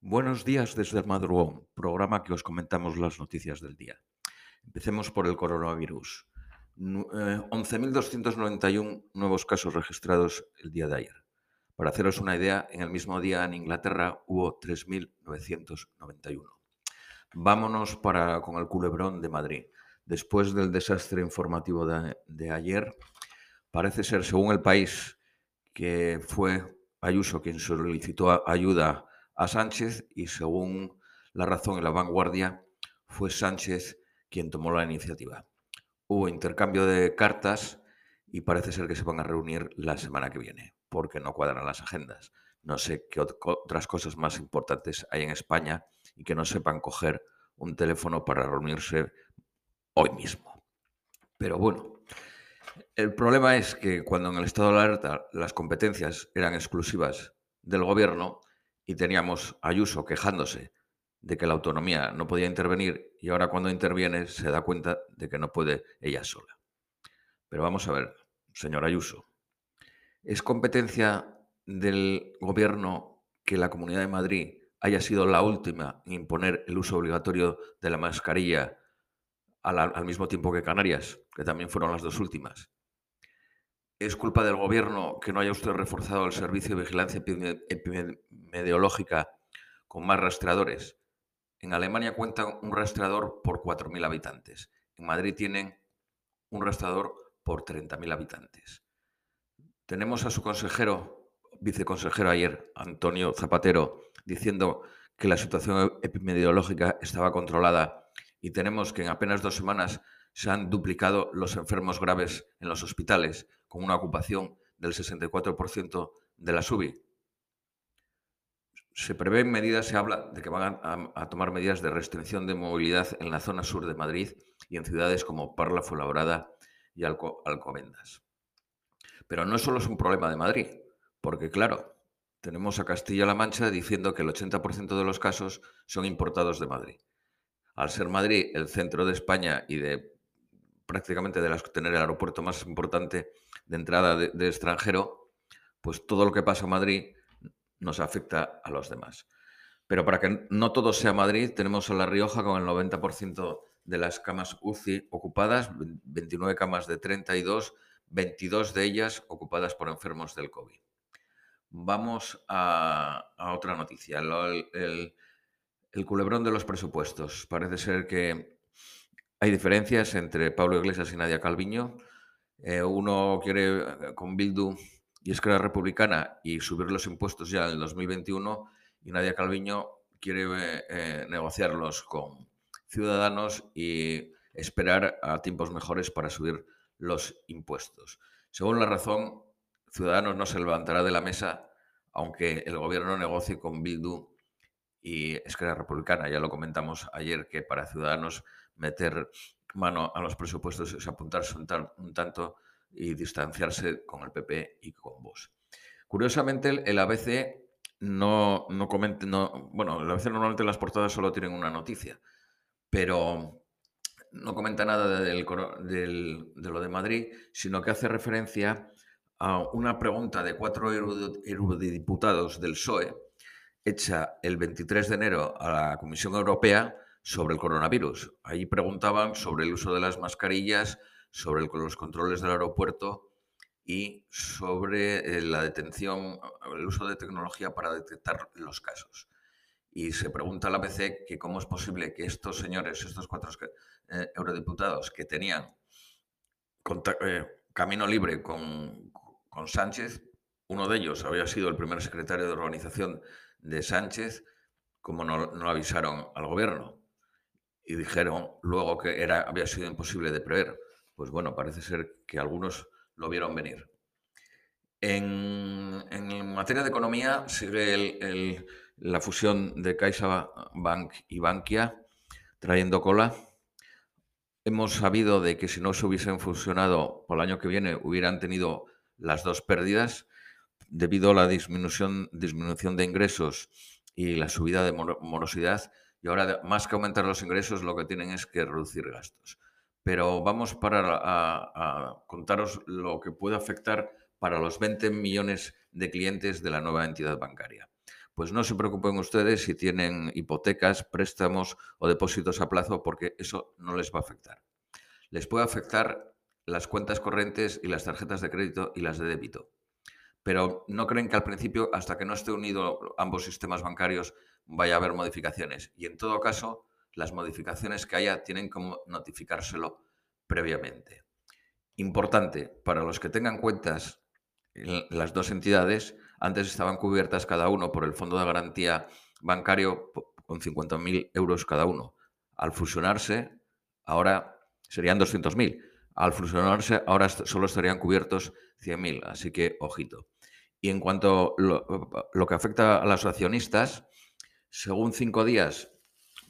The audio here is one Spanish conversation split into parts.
Buenos días desde el madrugón, programa que os comentamos las noticias del día. Empecemos por el coronavirus. Nu- eh, 11.291 nuevos casos registrados el día de ayer. Para haceros una idea, en el mismo día en Inglaterra hubo 3.991. Vámonos para, con el culebrón de Madrid. Después del desastre informativo de, de ayer, parece ser, según el país, que fue Ayuso quien solicitó ayuda a Sánchez y según La Razón y La Vanguardia, fue Sánchez quien tomó la iniciativa. Hubo intercambio de cartas y parece ser que se van a reunir la semana que viene, porque no cuadran las agendas. No sé qué otras cosas más importantes hay en España y que no sepan coger un teléfono para reunirse hoy mismo. Pero bueno, el problema es que cuando en el estado de alerta las competencias eran exclusivas del gobierno y teníamos Ayuso quejándose de que la autonomía no podía intervenir y ahora cuando interviene se da cuenta de que no puede ella sola. Pero vamos a ver, señor Ayuso, ¿es competencia del gobierno que la Comunidad de Madrid haya sido la última en imponer el uso obligatorio de la mascarilla al mismo tiempo que Canarias, que también fueron las dos últimas? ¿Es culpa del gobierno que no haya usted reforzado el servicio de vigilancia epidemi- epidemiológica con más rastreadores? En Alemania cuentan un rastreador por 4.000 habitantes. En Madrid tienen un rastreador por 30.000 habitantes. Tenemos a su consejero, viceconsejero ayer, Antonio Zapatero, diciendo que la situación epidemiológica estaba controlada y tenemos que en apenas dos semanas se han duplicado los enfermos graves en los hospitales, con una ocupación del 64% de la SUBI. Se prevén medidas, se habla de que van a, tomar medidas de restricción de movilidad en la zona sur de Madrid y en ciudades como Parla, Fuenlabrada y Alco- Alcobendas. Pero no solo es un problema de Madrid, porque claro, tenemos a Castilla-La Mancha diciendo que el 80% de los casos son importados de Madrid. Al ser Madrid el centro de España y de prácticamente de las, tener el aeropuerto más importante de entrada de, extranjero, pues todo lo que pasa en Madrid nos afecta a los demás. Pero para que no todo sea Madrid, tenemos a La Rioja con el 90% de las camas UCI ocupadas, 29 camas de 32, 22 de ellas ocupadas por enfermos del COVID. Vamos a, a otra noticia, el culebrón de los presupuestos. Parece ser que hay diferencias entre Pablo Iglesias y Nadia Calviño. Eh, uno quiere eh, con Bildu y Esquerra Republicana y subir los impuestos ya en el 2021 y Nadia Calviño quiere eh, negociarlos con Ciudadanos y esperar a tiempos mejores para subir los impuestos. Según la razón, Ciudadanos no se levantará de la mesa aunque el gobierno negocie con Bildu y Esquerra Republicana. Ya lo comentamos ayer que para Ciudadanos meter mano a los presupuestos es apuntarse un, tan- un tanto y distanciarse con el PP y con Vox. Curiosamente, el, ABC no, no comenta, no, bueno, el ABC normalmente en las portadas solo tienen una noticia, pero no comenta nada del, de lo de Madrid, sino que hace referencia a una pregunta de cuatro eurodiputados del PSOE hecha el 23 de enero a la Comisión Europea sobre el coronavirus. Ahí preguntaban sobre el uso de las mascarillas, sobre los controles del aeropuerto y sobre eh, la detención, el uso de tecnología para detectar los casos. Y se pregunta a la ABC que cómo es posible que estos señores, estos cuatro eh, eurodiputados que tenían eh, camino libre con, con Sánchez, uno de ellos había sido el primer secretario de organización de Sánchez, como no avisaron al gobierno y dijeron luego que era, había sido imposible de prever. Pues bueno, parece ser que algunos lo vieron venir. En, en materia de economía sigue el- la fusión de CaixaBank y Bankia trayendo cola. Hemos sabido de que si no se hubiesen fusionado por el año que viene hubieran tenido las dos pérdidas debido a la disminución, disminución de ingresos y la subida de moro- morosidad. Y ahora, más que aumentar los ingresos, lo que tienen es que reducir gastos. Pero vamos para a, a contaros lo que puede afectar para los 20 millones de clientes de la nueva entidad bancaria. Pues no se preocupen ustedes si tienen hipotecas, préstamos o depósitos a plazo, porque eso no les va a afectar. Les puede afectar las cuentas corrientes y las tarjetas de crédito y las de débito. Pero no creen que al principio, hasta que no esté unido ambos sistemas bancarios, vaya a haber modificaciones. Y en todo caso, las modificaciones que haya tienen que notificárselo previamente. Importante, para los que tengan cuentas en las dos entidades, antes estaban cubiertas cada uno por el Fondo de Garantía Bancario con 50.000 euros cada uno. Al fusionarse, ahora serían 200.000. Al fusionarse, ahora solo estarían cubiertos 100.000. Así que, ojito. Y en cuanto a lo, que afecta a los accionistas, según cinco días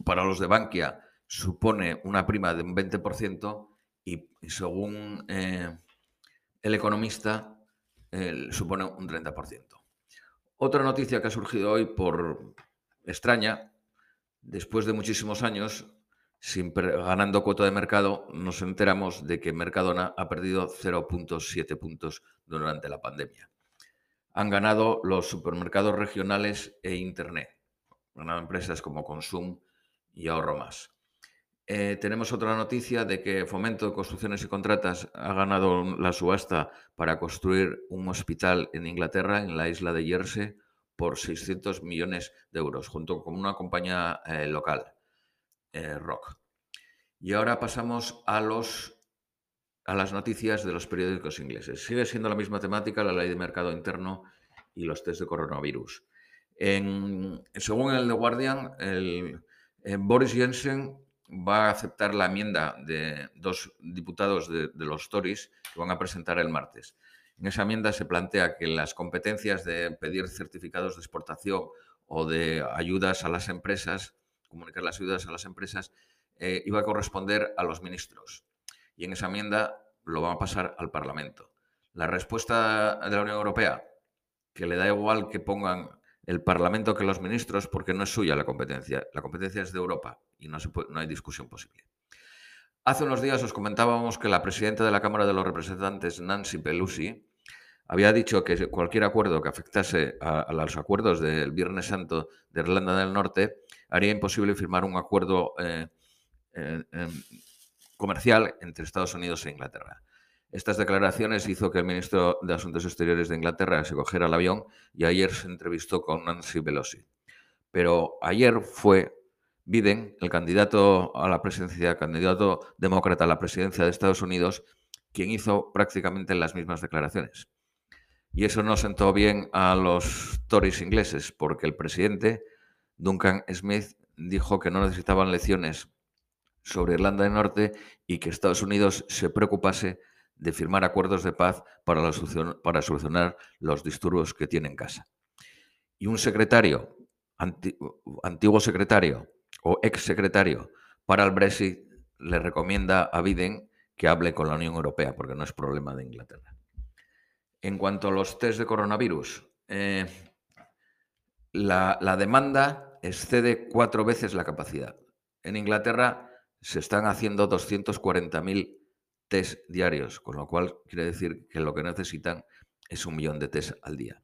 para los de Bankia supone una prima de un 20% y según eh, el economista supone un 30%. Otra noticia que ha surgido hoy por extraña, después de muchísimos años, sin, ganando cuota de mercado, nos enteramos de que Mercadona ha perdido 0.7 puntos durante la pandemia. Han ganado los supermercados regionales e Internet. Ganado empresas como Consum y Ahorro Más. Eh, tenemos otra noticia de que Fomento Construcciones y Contratas ha ganado la subasta para construir un hospital en Inglaterra, en la isla de Jersey, por 600 millones de euros, junto con una compañía eh, local, eh, Rock. Y ahora pasamos a, a las noticias de los periódicos ingleses. Sigue siendo la misma temática, la ley de mercado interno y los test de coronavirus. Según el The Guardian, el, Boris Jensen va a aceptar la enmienda de dos diputados de, los Tories que van a presentar el martes. En esa enmienda se plantea que las competencias de pedir certificados de exportación o de ayudas a las empresas, comunicar las ayudas a las empresas, eh, iba a corresponder a los ministros. Y en esa enmienda lo van a pasar al Parlamento. La respuesta de la Unión Europea, que le da igual que pongan el Parlamento que los ministros porque no es suya la competencia. La competencia es de Europa y no, no hay discusión posible. Hace unos días os comentábamos que la presidenta de la Cámara de los Representantes, Nancy Pelosi, había dicho que cualquier acuerdo que afectase a, los acuerdos del Viernes Santo de Irlanda del Norte haría imposible firmar un acuerdo eh, eh, em, comercial entre Estados Unidos e Inglaterra. Estas declaraciones hizo que el ministro de Asuntos Exteriores de Inglaterra se cogiera el avión y ayer se entrevistó con Nancy Pelosi. Pero ayer fue Biden, el candidato a la presidencia, candidato demócrata a la presidencia de Estados Unidos, quien hizo prácticamente las mismas declaraciones. Y eso no sentó bien a los Tories ingleses, porque el presidente, Duncan Smith, dijo que no necesitaban lecciones sobre Irlanda del Norte y que Estados Unidos se preocupase de firmar acuerdos de paz para, para solucionar los disturbios que tiene en casa. Y un secretario, antiguo secretario o ex secretario para el Brexit le recomienda a Biden que hable con la Unión Europea, porque no es problema de Inglaterra. En cuanto a los test de coronavirus, eh, la, la demanda excede cuatro veces la capacidad. En Inglaterra se están haciendo 240.000 test diarios, con lo cual quiere decir que lo que necesitan es un millón de test al día.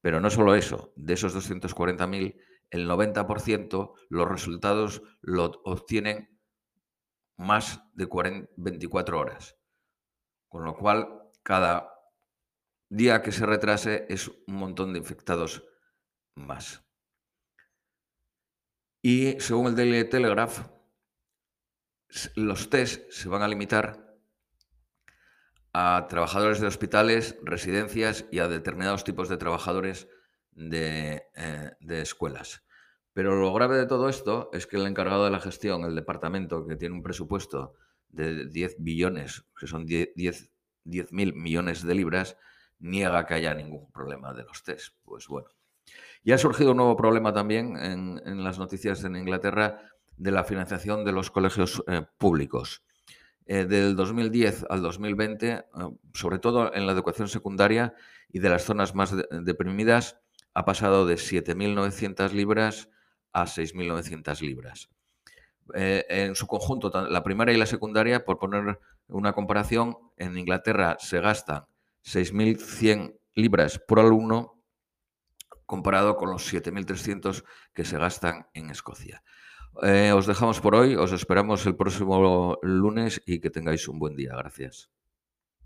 Pero no solo eso, de esos 240.000, el 90% los resultados lo obtienen más de 24 horas. Con lo cual, cada día que se retrase es un montón de infectados más. Y según el Daily Telegraph, los test se van a limitar a trabajadores de hospitales, residencias y a determinados tipos de trabajadores de, eh, escuelas. Pero lo grave de todo esto es que el encargado de la gestión, el departamento que tiene un presupuesto de 10 billones, que son 10 mil millones de libras, niega que haya ningún problema de los test. Pues bueno. Y ha surgido un nuevo problema también en, las noticias en Inglaterra de la financiación de los colegios eh, públicos. Eh, del 2010 al 2020, eh, sobre todo en la educación secundaria y de las zonas más deprimidas, ha pasado de 7.900 libras a 6.900 libras. Eh, en su conjunto, la primaria y la secundaria, por poner una comparación, en Inglaterra se gastan 6.100 libras por alumno, comparado con los 7.300 que se gastan en Escocia. Eh, os dejamos por hoy, os esperamos el próximo lunes y que tengáis un buen día. Gracias.